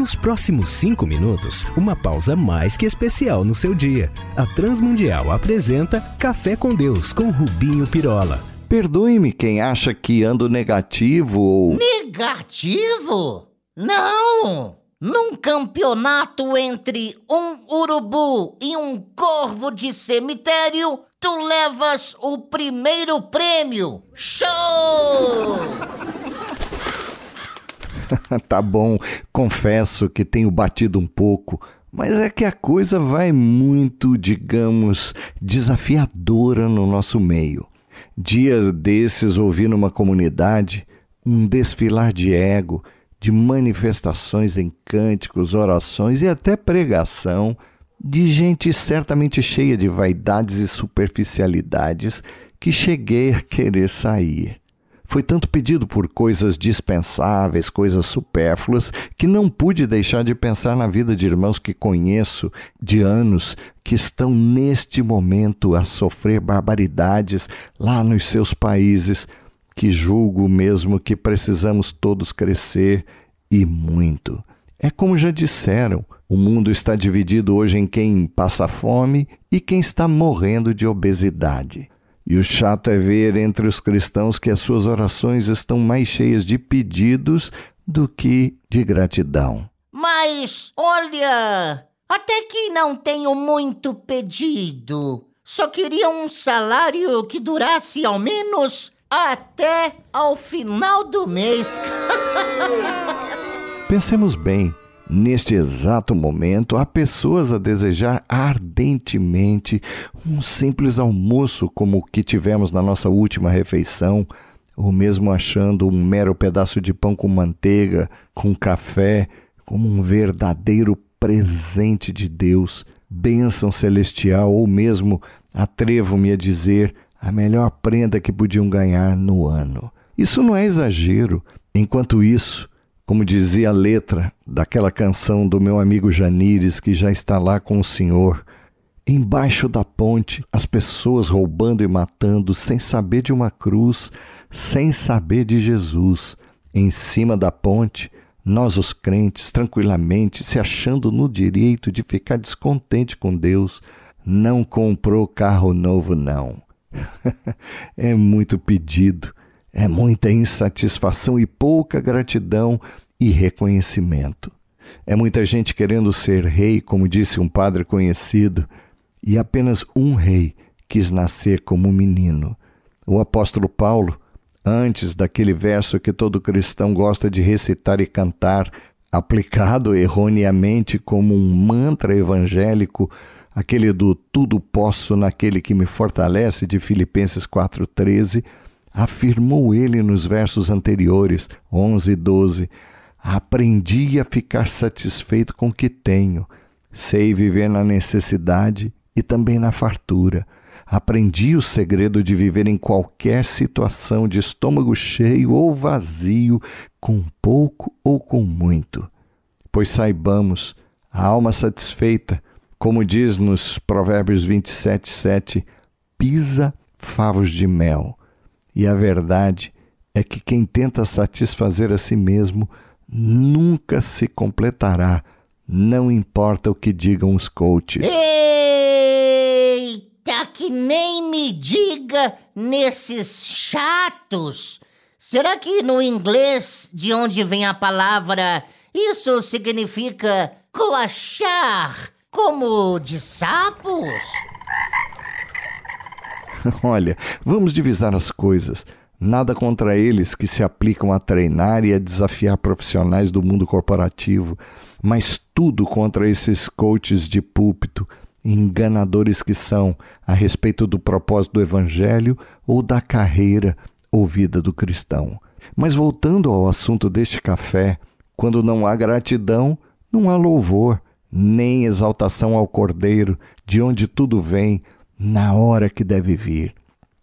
Nos próximos cinco minutos, uma pausa mais que especial no seu dia. A Transmundial apresenta Café com Deus com Rubinho Pirola. Perdoe-me quem acha que ando negativo ou. Negativo? Não! Num campeonato entre um urubu e um corvo de cemitério, tu levas o primeiro prêmio. Show! tá bom, confesso que tenho batido um pouco, mas é que a coisa vai muito, digamos, desafiadora no nosso meio. Dia desses ouvi numa comunidade um desfilar de ego, de manifestações em cânticos, orações e até pregação de gente certamente cheia de vaidades e superficialidades que cheguei a querer sair. Foi tanto pedido por coisas dispensáveis, coisas supérfluas, que não pude deixar de pensar na vida de irmãos que conheço de anos que estão neste momento a sofrer barbaridades lá nos seus países, que julgo mesmo que precisamos todos crescer e muito. É como já disseram, o mundo está dividido hoje em quem passa fome e quem está morrendo de obesidade. E o chato é ver entre os cristãos que as suas orações estão mais cheias de pedidos do que de gratidão. Mas, olha, até que não tenho muito pedido. Só queria um salário que durasse ao menos até ao final do mês. Pensemos bem. Neste exato momento, há pessoas a desejar ardentemente um simples almoço como o que tivemos na nossa última refeição, ou mesmo achando um mero pedaço de pão com manteiga, com café, como um verdadeiro presente de Deus, bênção celestial, ou mesmo, atrevo-me a dizer, a melhor prenda que podiam ganhar no ano. Isso não é exagero. Enquanto isso, como dizia a letra daquela canção do meu amigo Janires, que já está lá com o Senhor. Embaixo da ponte, as pessoas roubando e matando, sem saber de uma cruz, sem saber de Jesus. Em cima da ponte, nós, os crentes, tranquilamente, se achando no direito de ficar descontente com Deus, não comprou carro novo, não. é muito pedido é muita insatisfação e pouca gratidão e reconhecimento. É muita gente querendo ser rei, como disse um padre conhecido, e apenas um rei quis nascer como menino. O apóstolo Paulo, antes daquele verso que todo cristão gosta de recitar e cantar, aplicado erroneamente como um mantra evangélico, aquele do tudo posso naquele que me fortalece de Filipenses 4:13, afirmou ele nos versos anteriores, 11 e 12: Aprendi a ficar satisfeito com o que tenho, sei viver na necessidade e também na fartura. Aprendi o segredo de viver em qualquer situação de estômago cheio ou vazio, com pouco ou com muito. Pois saibamos, a alma satisfeita, como diz nos Provérbios 27, 7, pisa favos de mel e a verdade é que quem tenta satisfazer a si mesmo nunca se completará, não importa o que digam os coaches. Eita, que nem me diga nesses chatos! Será que no inglês, de onde vem a palavra, isso significa coachar, como de sapos? Olha, vamos divisar as coisas. Nada contra eles que se aplicam a treinar e a desafiar profissionais do mundo corporativo, mas tudo contra esses coaches de púlpito, enganadores que são a respeito do propósito do evangelho ou da carreira ou vida do cristão. Mas voltando ao assunto deste café, quando não há gratidão, não há louvor, nem exaltação ao Cordeiro, de onde tudo vem, na hora que deve vir.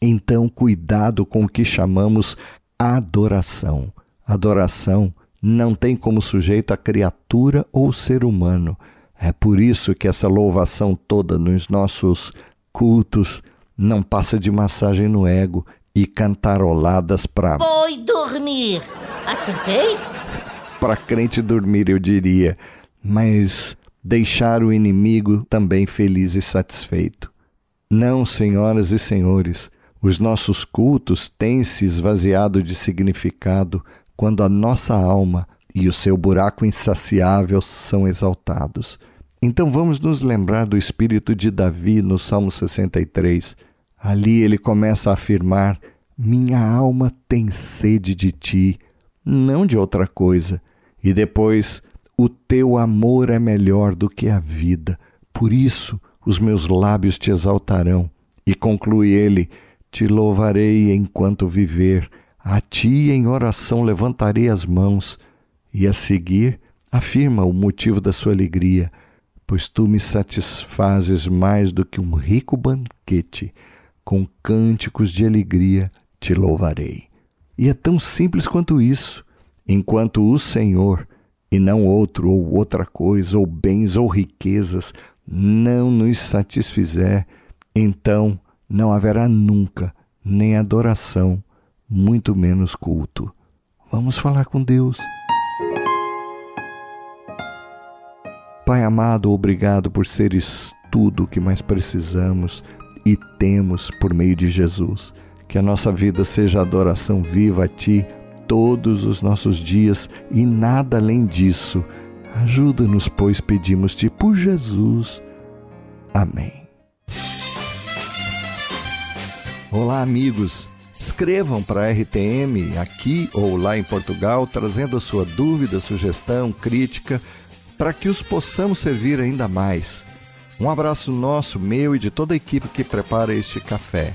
Então, cuidado com o que chamamos adoração. Adoração não tem como sujeito a criatura ou ser humano. É por isso que essa louvação toda nos nossos cultos não passa de massagem no ego e cantaroladas para. Foi dormir. Acertei? para crente dormir, eu diria, mas deixar o inimigo também feliz e satisfeito. Não, senhoras e senhores, os nossos cultos têm se esvaziado de significado quando a nossa alma e o seu buraco insaciável são exaltados. Então vamos nos lembrar do espírito de Davi no Salmo 63. Ali ele começa a afirmar: Minha alma tem sede de ti, não de outra coisa. E depois, o teu amor é melhor do que a vida, por isso os meus lábios te exaltarão. E conclui ele: Te louvarei enquanto viver, a ti em oração levantarei as mãos. E a seguir, afirma o motivo da sua alegria: Pois tu me satisfazes mais do que um rico banquete, com cânticos de alegria te louvarei. E é tão simples quanto isso. Enquanto o Senhor, e não outro ou outra coisa, ou bens ou riquezas, não nos satisfizer, então não haverá nunca nem adoração, muito menos culto. Vamos falar com Deus. Pai amado, obrigado por seres tudo o que mais precisamos e temos por meio de Jesus. Que a nossa vida seja adoração viva a Ti todos os nossos dias e nada além disso. Ajuda-nos, pois pedimos-te por Jesus. Amém. Olá, amigos. Escrevam para a RTM aqui ou lá em Portugal, trazendo a sua dúvida, sugestão, crítica, para que os possamos servir ainda mais. Um abraço nosso, meu e de toda a equipe que prepara este café.